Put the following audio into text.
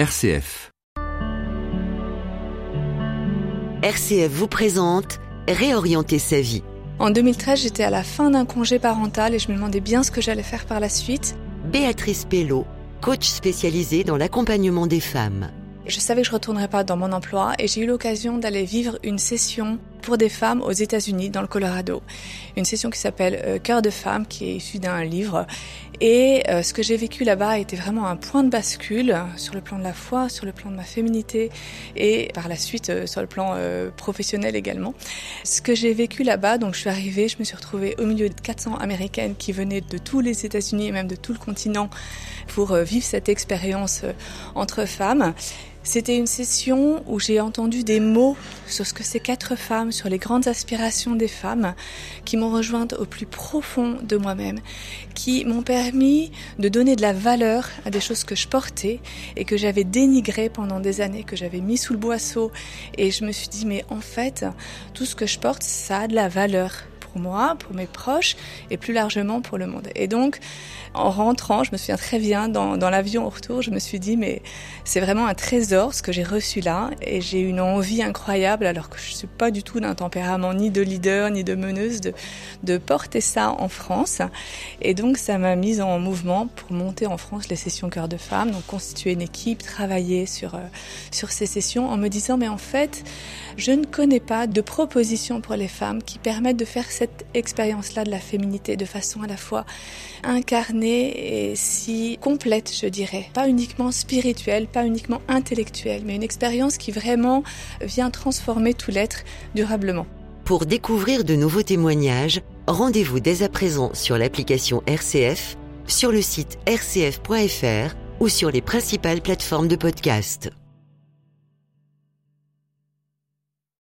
RCF. RCF vous présente Réorienter sa vie. En 2013, j'étais à la fin d'un congé parental et je me demandais bien ce que j'allais faire par la suite. Béatrice Pello, coach spécialisée dans l'accompagnement des femmes. Je savais que je retournerais pas dans mon emploi et j'ai eu l'occasion d'aller vivre une session pour des femmes aux États-Unis, dans le Colorado. Une session qui s'appelle euh, Cœur de femme, qui est issue d'un livre. Et euh, ce que j'ai vécu là-bas était vraiment un point de bascule sur le plan de la foi, sur le plan de ma féminité et par la suite euh, sur le plan professionnel également. Ce que j'ai vécu là-bas, donc je suis arrivée, je me suis retrouvée au milieu de 400 américaines qui venaient de tous les États-Unis et même de tout le continent pour vivre cette expérience entre femmes. C'était une session où j'ai entendu des mots sur ce que c'est qu'être femme, sur les grandes aspirations des femmes, qui m'ont rejointe au plus profond de moi-même, qui m'ont permis de donner de la valeur à des choses que je portais et que j'avais dénigrées pendant des années, que j'avais mis sous le boisseau. Et je me suis dit, mais en fait, tout ce que je porte, ça a de la valeur pour moi, pour mes proches et plus largement pour le monde. Et donc, en rentrant, je me souviens très bien, dans, l'avion au retour, je me suis dit, mais c'est vraiment un trésor ce que j'ai reçu là. Et j'ai une envie incroyable, alors que je suis pas du tout d'un tempérament ni de leader, ni de meneuse, de, de porter ça en France. Et donc, ça m'a mise en mouvement pour monter en France les sessions cœur de femme, donc constituer une équipe, travailler sur, euh, sur ces sessions en me disant, mais en fait, je ne connais pas de propositions pour les femmes qui permettent de faire cette expérience-là de la féminité de façon à la fois incarnée et si complète, je dirais. Pas uniquement spirituelle, pas uniquement intellectuelle, mais une expérience qui vraiment vient transformer tout l'être durablement. Pour découvrir de nouveaux témoignages, rendez-vous dès à présent sur l'application RCF, sur le site rcf.fr ou sur les principales plateformes de podcast.